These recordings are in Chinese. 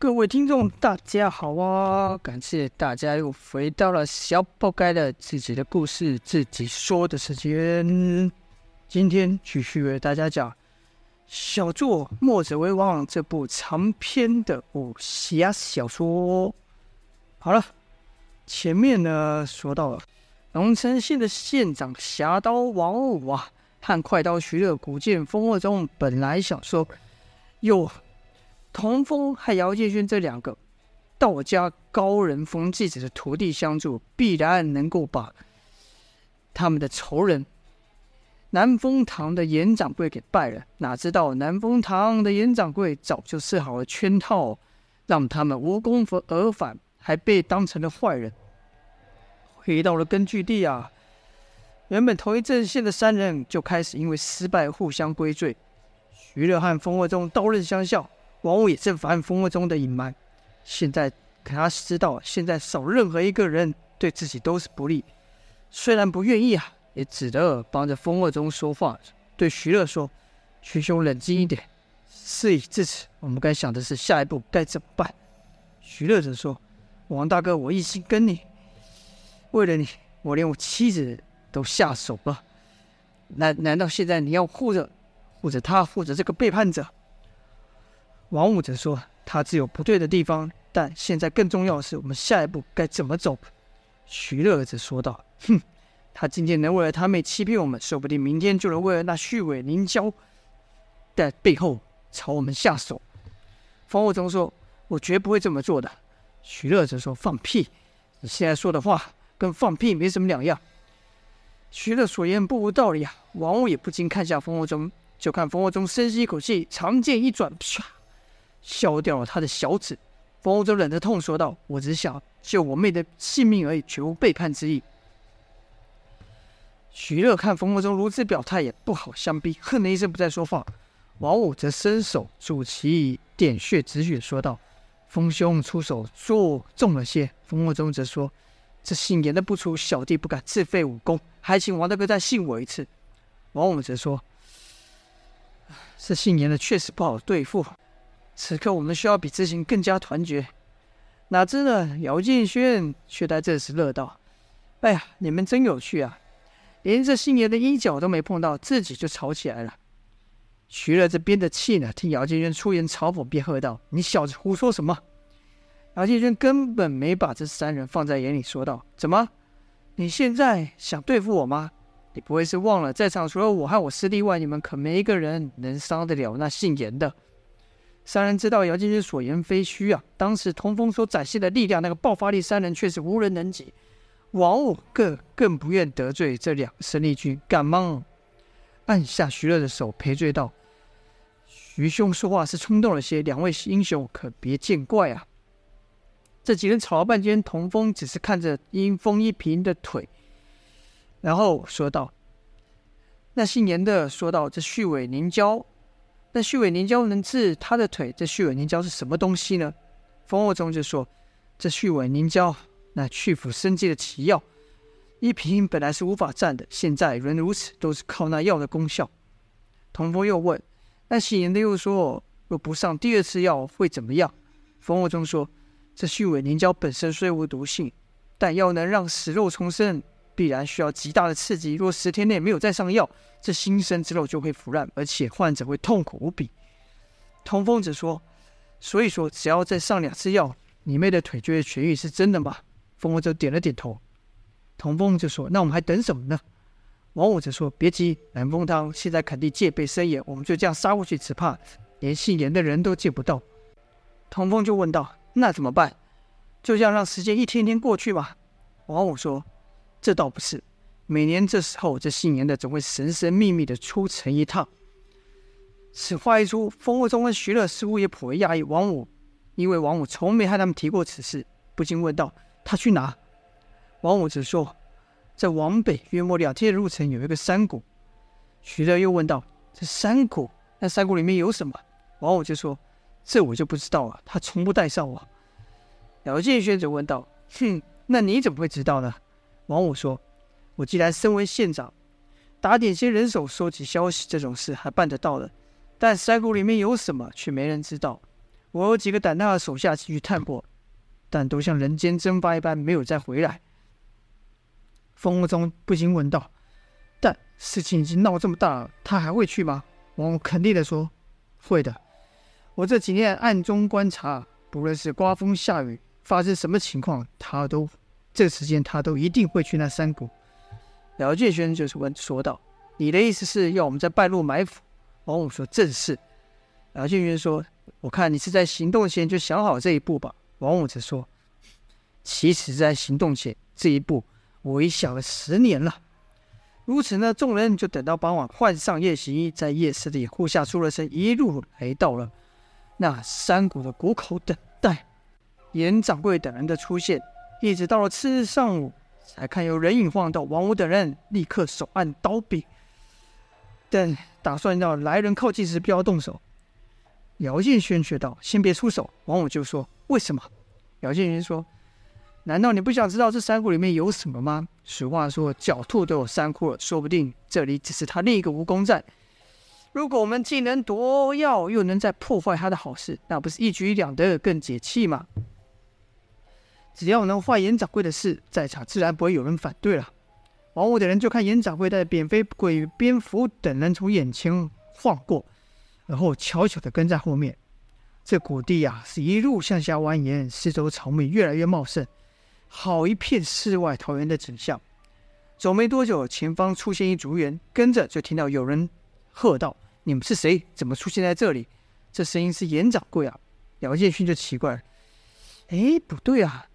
各位听众，大家好啊！感谢大家又回到了小宝盖的自己的故事自己说的时间。今天继续为大家讲《小作墨者为王》这部长篇的武侠小说。好了，前面呢说到了龙城县的县长侠刀王五啊，和快刀徐乐、古剑风二中本来想说又。童风和姚建轩这两个道家高人风继子的徒弟相助，必然能够把他们的仇人南风堂的严掌柜给败了。哪知道南风堂的严掌柜早就设好了圈套，让他们无功而返，还被当成了坏人。回到了根据地啊，原本同一阵线的三人就开始因为失败互相归罪。徐乐和风二中刀刃相向。王五也正反风中的隐瞒，现在可他知道，现在少任何一个人对自己都是不利。虽然不愿意啊，也只得帮着风二中说话，对徐乐说：“徐兄冷静一点，事已至此，我们该想的是下一步该怎么办。”徐乐则说：“王大哥，我一心跟你，为了你，我连我妻子都下手了。难难道现在你要护着护着他，护着这个背叛者？”王五则说：“他自有不对的地方，但现在更重要的是，我们下一步该怎么走？”徐乐则说道：“哼，他今天能为了他妹欺骗我们，说不定明天就能为了那虚伪凝胶在背后朝我们下手。”方悟中说：“我绝不会这么做的。”徐乐则说：“放屁！你现在说的话跟放屁没什么两样。”徐乐所言不无道理啊！王五也不禁看向风悟中，就看风悟中深吸一口气，长剑一转，唰。削掉了他的小指，风二中忍着痛说道：“我只想救我妹的性命而已，绝无背叛之意。”徐乐看风二中如此表态，也不好相逼，哼了一声，不再说话。王五则伸手助其点穴止血，说道：“风兄出手做重了些。”风二中则说：“这姓严的不出，小弟不敢自废武功，还请王大哥再信我一次。”王五则说：“这姓严的确实不好对付。”此刻我们需要比之前更加团结。哪知呢？姚建轩却在这时乐道：“哎呀，你们真有趣啊！连这星爷的衣角都没碰到，自己就吵起来了。”徐乐这边的气呢，听姚建轩出言嘲讽，便喝道：“你小子胡说什么？”姚建轩根本没把这三人放在眼里，说道：“怎么？你现在想对付我吗？你不会是忘了，在场除了我和我师弟外，你们可没一个人能伤得了那姓严的。”三人知道姚建军所言非虚啊！当时童风所展现的力量，那个爆发力，三人却是无人能及。王五更更不愿得罪这两个生力军，赶忙按下徐乐的手，赔罪道：“徐兄说话是冲动了些，两位英雄可别见怪啊！”这几人吵了半天，童风只是看着阴风一平的腿，然后说道：“那姓严的说道，这虚伪凝胶。”那虚伪凝胶能治他的腿？这虚伪凝胶是什么东西呢？风二中就说：“这虚伪凝胶，那去腐生肌的奇药。一瓶本来是无法战的，现在仍如此，都是靠那药的功效。”童风又问：“那姓严的又说，若不上第二次药会怎么样？”风二中说：“这虚伪凝胶本身虽无毒性，但要能让死肉重生。”必然需要极大的刺激。若十天内没有再上药，这新生之肉就会腐烂，而且患者会痛苦无比。童风则说：“所以说，只要再上两次药，你妹的腿就会痊愈，是真的吗？”风儿则点了点头。童风就说：“那我们还等什么呢？”王五则说：“别急，南风堂现在肯定戒备森严，我们就这样杀过去，只怕连姓严的人都见不到。”童风就问道：“那怎么办？就这样让时间一天天过去吧。”王五说。这倒不是，每年这时候，这姓严的总会神神秘秘的出城一趟。此话一出，风二中跟徐乐似乎也颇为讶异。王五，因为王五从没和他们提过此事，不禁问道：“他去哪？”王五只说：“在往北约莫两天的路程，有一个山谷。”徐乐又问道：“这山谷？那山谷里面有什么？”王五就说：“这我就不知道了，他从不带上我。”姚建轩则问道：“哼，那你怎么会知道呢？”王五说：“我既然身为县长，打点些人手收集消息这种事还办得到的，但山谷里面有什么却没人知道。我有几个胆大的手下去探过，但都像人间蒸发一般，没有再回来。风中不禁问道：“但事情已经闹这么大了，他还会去吗？”王五肯定地说：“会的。我这几天暗中观察，不论是刮风下雨，发生什么情况，他都这时间他都一定会去那山谷。”姚建轩就是问说道：“你的意思是要我们在半路埋伏？”王五说：“正是。”姚建轩说：“我看你是在行动前就想好这一步吧？”王五则说：“其实，在行动前这一步。”我已想了十年了。如此呢，众人就等到傍晚，换上夜行衣，在夜色的掩护下出了声，一路来到了那山谷的谷口，等待严掌柜等人的出现。一直到了次日上午，才看有人影晃到。王五等人立刻手按刀柄，等打算要来人靠近时，不要动手。姚建轩却道：“先别出手。”王五就说：“为什么？”姚建轩说。难道你不想知道这山谷里面有什么吗？俗话说，狡兔都有三窟了，说不定这里只是他另一个蜈蚣寨。如果我们既能夺药，又能再破坏他的好事，那不是一举两得，更解气吗？只要能坏严掌柜的事，在场自然不会有人反对了。王五等人就看严掌柜带着扁飞鬼蝙蝠等人从眼前晃过，然后悄悄地跟在后面。这谷地啊，是一路向下蜿蜒，四周草木越来越茂盛。好一片世外桃源的景象。走没多久，前方出现一竹园，跟着就听到有人喝道：“你们是谁？怎么出现在这里？”这声音是严掌柜啊！姚建勋就奇怪了：“哎，不对啊，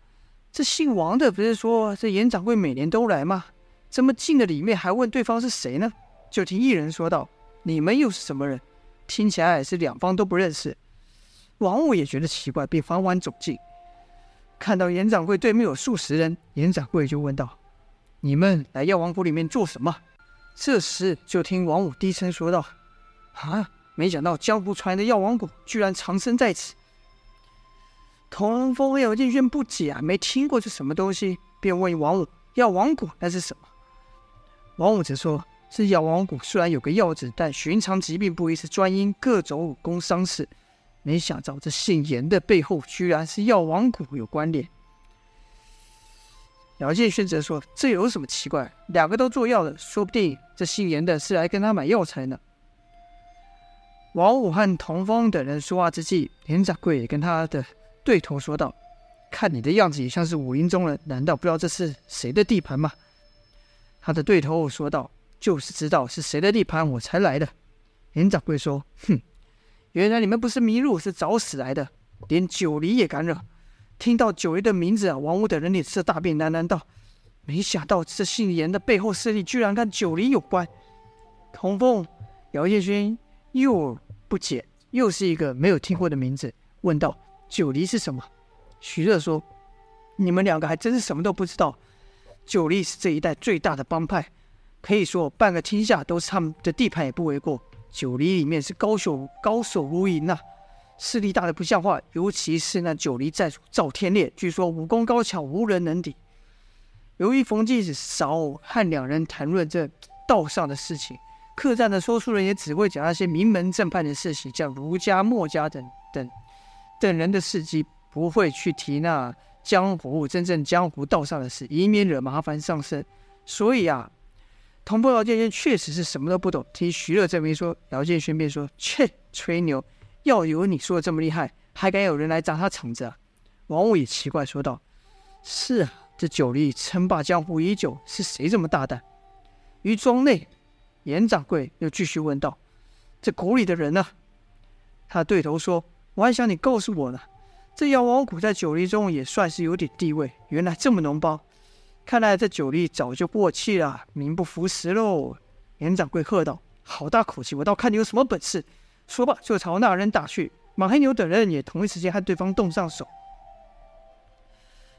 这姓王的不是说这严掌柜每年都来吗？怎么进了里面还问对方是谁呢？”就听一人说道：“你们又是什么人？听起来是两方都不认识。”王五也觉得奇怪，便缓缓走近。看到严掌柜对面有数十人，严掌柜就问道：“你们来药王谷里面做什么？”这时就听王五低声说道：“啊，没想到江湖传来的药王谷居然藏身在此。”童风和姚建轩不解啊，没听过这什么东西，便问王五：“药王谷那是什么？”王五则说：“这药王谷虽然有个药字，但寻常疾病不医，是专因各种武功伤势。”没想到这姓严的背后居然是药王谷有关联。姚建轩则说：“这有什么奇怪？两个都做药的，说不定这姓严的是来跟他买药材呢。”王五和童风等人说话之际，连掌柜也跟他的对头说道：“看你的样子也像是武林中人，难道不知道这是谁的地盘吗？”他的对头说道：“就是知道是谁的地盘，我才来的。”严掌柜说：“哼。”原来你们不是迷路，是找死来的，连九黎也敢惹！听到九黎的名字啊，王五等人脸色大变，喃喃道：“没想到这姓严的背后势力居然跟九黎有关。”童凤、姚建勋又不解，又是一个没有听过的名字，问道：“九黎是什么？”徐乐说：“你们两个还真是什么都不知道。九黎是这一带最大的帮派，可以说半个天下都是他们的地盘，也不为过。”九黎里面是高手高手如云呐，势力大的不像话。尤其是那九黎寨主赵天烈，据说武功高强，无人能敌。由于冯继子少和两人谈论这道上的事情，客栈的说书人也只会讲那些名门正派的事情，像儒家、墨家等等等人的事迹，不会去提那江湖真正江湖道上的事，以免惹麻烦上身。所以啊。同坡姚建轩确实是什么都不懂，听徐乐这么一说，姚建轩便说：“切，吹牛！要有你说的这么厉害，还敢有人来砸他场子啊？”王五也奇怪说道：“是啊，这九黎称霸江湖已久，是谁这么大胆？”于庄内，严掌柜又继续问道：“这谷里的人呢？”他对头说：“我还想你告诉我呢，这药王谷在九黎中也算是有点地位，原来这么脓包。”看来这九黎早就过气了，名不副实喽！严掌柜喝道：“好大口气！我倒看你有什么本事！”说罢就朝那人打去。马黑牛等人也同一时间和对方动上手。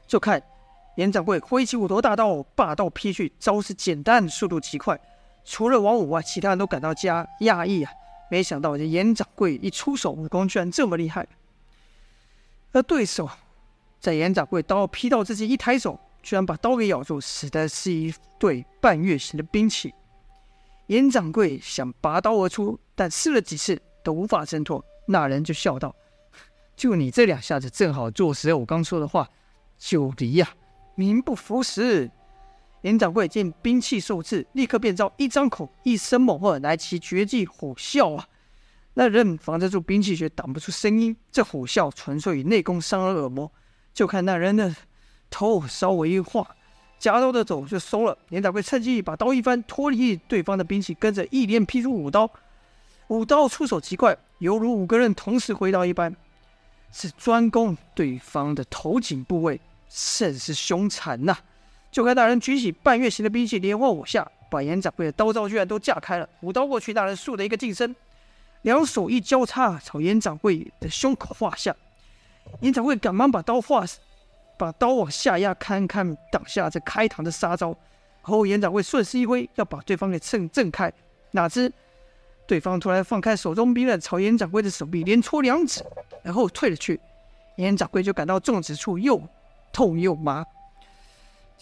就看严掌柜挥起五头大刀，霸道劈去，招式简单，速度极快。除了王五外，其他人都感到加讶异啊！没想到这严掌柜一出手，武功居然这么厉害。而对手在严掌柜刀劈到之际，一抬手。居然把刀给咬住，死的是一对半月形的兵器。严掌柜想拔刀而出，但试了几次都无法挣脱。那人就笑道：“就你这两下子，正好坐实了我刚说的话。九黎呀，名不符实。连掌柜见兵器受制，立刻变招，一张口，一声猛喝，来其绝技虎啸啊！那人防得住兵器，却挡不住声音。这虎啸纯粹以内功伤了耳膜。就看那人的头稍微一晃，夹刀的手就松了。连掌柜趁机把刀一翻，脱离对方的兵器，跟着一连劈出五刀。五刀出手极快，犹如五个人同时挥刀一般，是专攻对方的头颈部位，甚是凶残呐、就看那人举起半月形的兵器，连环五下，把严掌柜的刀招居然都架开了。五刀过去，那人竖的一个近身，两手一交叉，朝严掌柜的胸口划下。严掌柜赶忙把刀划，把刀往下压，堪堪挡下这开膛的杀招。后严掌柜顺势一挥，要把对方给震震开，哪知对方突然放开手中兵刃，朝严掌柜的手臂连戳两指，然后退了去。严掌柜就感到中指处又痛又麻。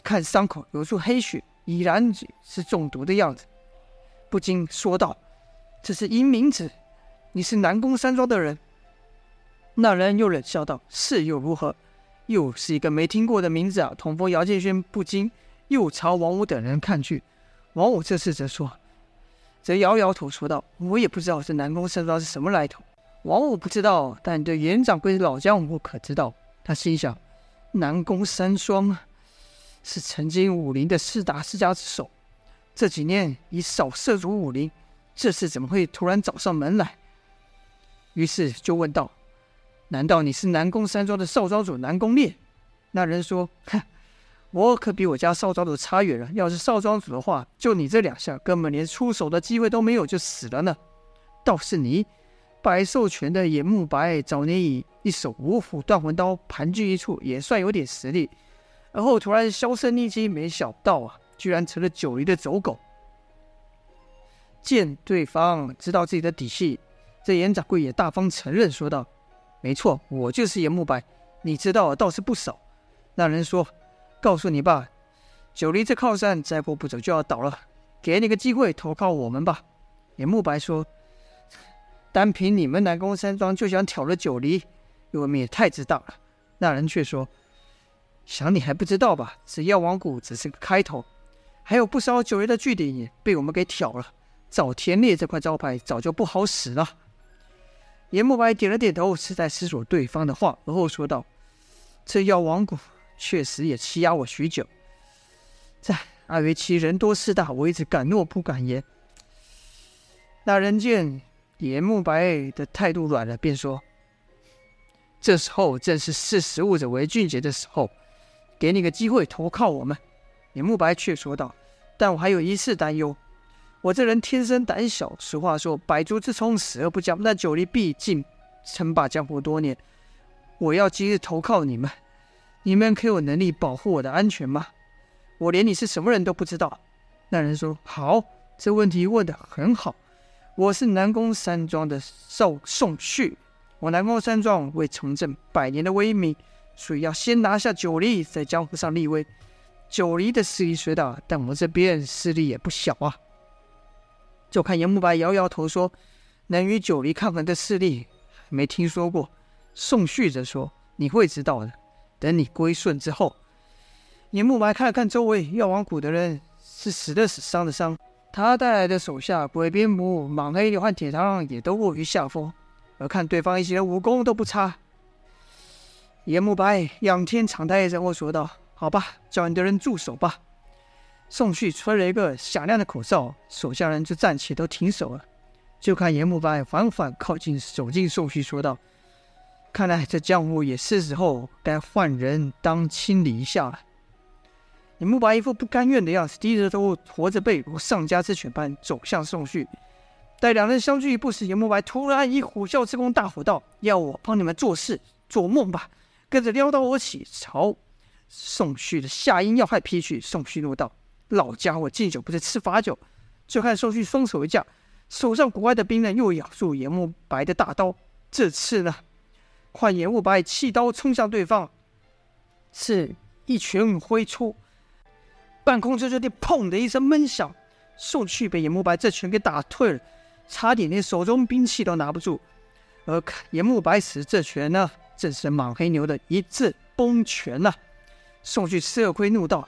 看伤口流出黑血，已然是中毒的样子，不禁说道：“这是阴冥子，你是南宫山庄的人？”那人又冷笑道：“是又如何？又是一个没听过的名字啊！”童风、姚建轩不禁又朝王五等人看去。王五这次则说：“则摇摇头说道：‘我也不知道这南宫山庄是什么来头。’王五不知道，但对严掌柜的老江湖可知道。他心想：南宫山庄。”是曾经武林的四大世家之首，这几年已少涉足武林，这次怎么会突然找上门来？于是就问道：“难道你是南宫山庄的少庄主南宫烈？”那人说：“哼，我可比我家少庄主差远了。要是少庄主的话，就你这两下，根本连出手的机会都没有，就死了呢。倒是你，百兽拳的严木白，早年以一手五虎断魂刀盘踞一处，也算有点实力。”而后突然销声匿迹，没想到啊，居然成了九黎的走狗。见对方知道自己的底细，这严掌柜也大方承认，说道：“没错，我就是严慕白，你知道倒是不少。”那人说：“告诉你吧，九黎这靠山再过不久就要倒了，给你个机会投靠我们吧。”严慕白说：“单凭你们南宫山庄就想挑了九黎，未免也太自大了。”那人却说。想你还不知道吧？这药王谷只是个开头，还有不少九黎的据点也被我们给挑了。赵天烈这块招牌早就不好使了。严慕白点了点头，是在思索对方的话，而后说道：“这药王谷确实也欺压我许久，在碍于其人多势大，我一直敢怒不敢言。”那人见严慕白的态度软了，便说：“这时候正是识时务者为俊杰的时候。”给你个机会投靠我们，李慕白却说道：“但我还有一事担忧。我这人天生胆小，俗话说‘百足之虫，死而不僵’。那九黎毕竟称霸江湖多年，我要今日投靠你们，你们可有能力保护我的安全吗？我连你是什么人都不知道。”那人说：“好，这问题问得很好。我是南宫山庄的少宋旭，我南宫山庄为重振百年的威名。”所以要先拿下九黎，在江湖上立威。九黎的势力虽大，但我们这边势力也不小啊。就看严慕白摇摇头说：“能与九黎抗衡的势力，没听说过。”宋旭则说：“你会知道的，等你归顺之后。”严慕白看了看周围，药王谷的人是死的死，伤的伤。他带来的手下鬼边母、莽黑和铁堂也都落于下风，而看对方一行人武功都不差。严慕白仰天长叹一声，我说道：“好吧，叫你的人住手吧。”宋旭吹了一个响亮的口哨，手下人就站起，都停手了。就看严慕白缓缓靠近，走近宋旭，说道：“看来这江湖也是时候该换人当清理一下了。”严木白一副不甘愿的样子，低着头，驼着背，如丧家之犬般走向宋旭。待两人相距一步时，严木白突然以虎啸之功大吼道：“要我帮你们做事，做梦吧！”跟着撩刀而起，朝宋旭的下阴要害劈去。宋旭怒道：“老家伙敬酒不是吃罚酒。”就看宋旭双手一架，手上古怪的兵刃又咬住严慕白的大刀。这次呢，看严慕白弃刀冲向对方，是一拳挥出，半空中就听“砰”的一声闷响，宋旭被严慕白这拳给打退了，差点连手中兵器都拿不住。而严慕白使这拳呢，正是莽黑牛的一记崩拳呐、啊！宋旭吃了亏，怒道：“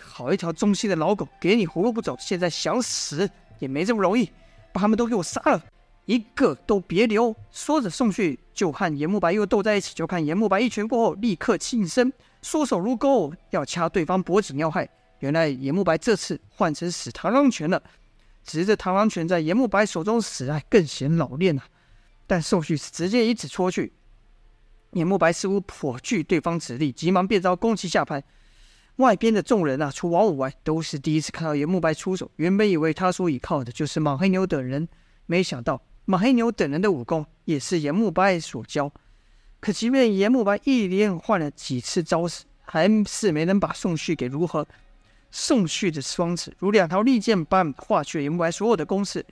好一条忠心的老狗，给你活路不走，现在想死也没这么容易，把他们都给我杀了，一个都别留！”说着，宋旭就和严慕白又斗在一起。就看严慕白一拳过后，立刻起身，缩手如钩，要掐对方脖子要害。原来严慕白这次换成使螳螂拳了，只是这螳螂拳在严慕白手中使来更显老练啊。但宋旭直接一指戳去，严慕白似乎颇具对方指力，急忙变招攻击下盘。外边的众人啊，除王五外，都是第一次看到严慕白出手。原本以为他所倚靠的就是马黑牛等人，没想到马黑牛等人的武功也是严慕白所教。可即便严慕白一连换了几次招式，还是没能把宋旭给如何。宋旭的双指如两条利剑般划去了严慕白所有的攻势。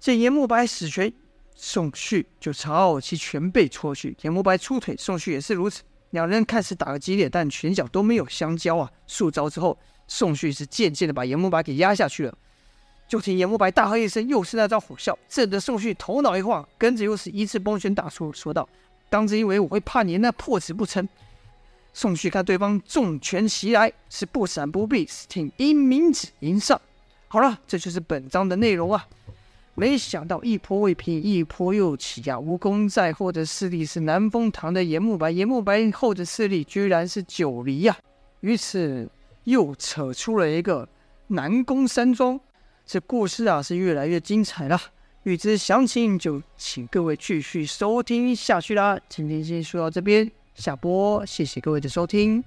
见严慕白死拳，宋旭就朝其拳背戳去。严慕白出腿，宋旭也是如此。两人看似打个激烈，但拳脚都没有相交啊。数招之后，宋旭是渐渐的把严慕白给压下去了。就听严慕白大喝一声，又是那招火啸，震得宋旭头脑一晃，跟着又是一次崩拳打出，说道：“当真以为我会怕你那破纸不成？”宋旭看对方重拳袭来，是不闪不避，是挺一明指迎上。好了，这就是本章的内容啊。没想到一波未平，一波又起呀！武功在后的势力是南风堂的严慕白，严慕白后的势力居然是九黎呀！于此又扯出了一个南宫山庄，这故事啊是越来越精彩了。欲知详情，就请各位继续收听下去啦。今天先说到这边。下播，谢谢各位的收听。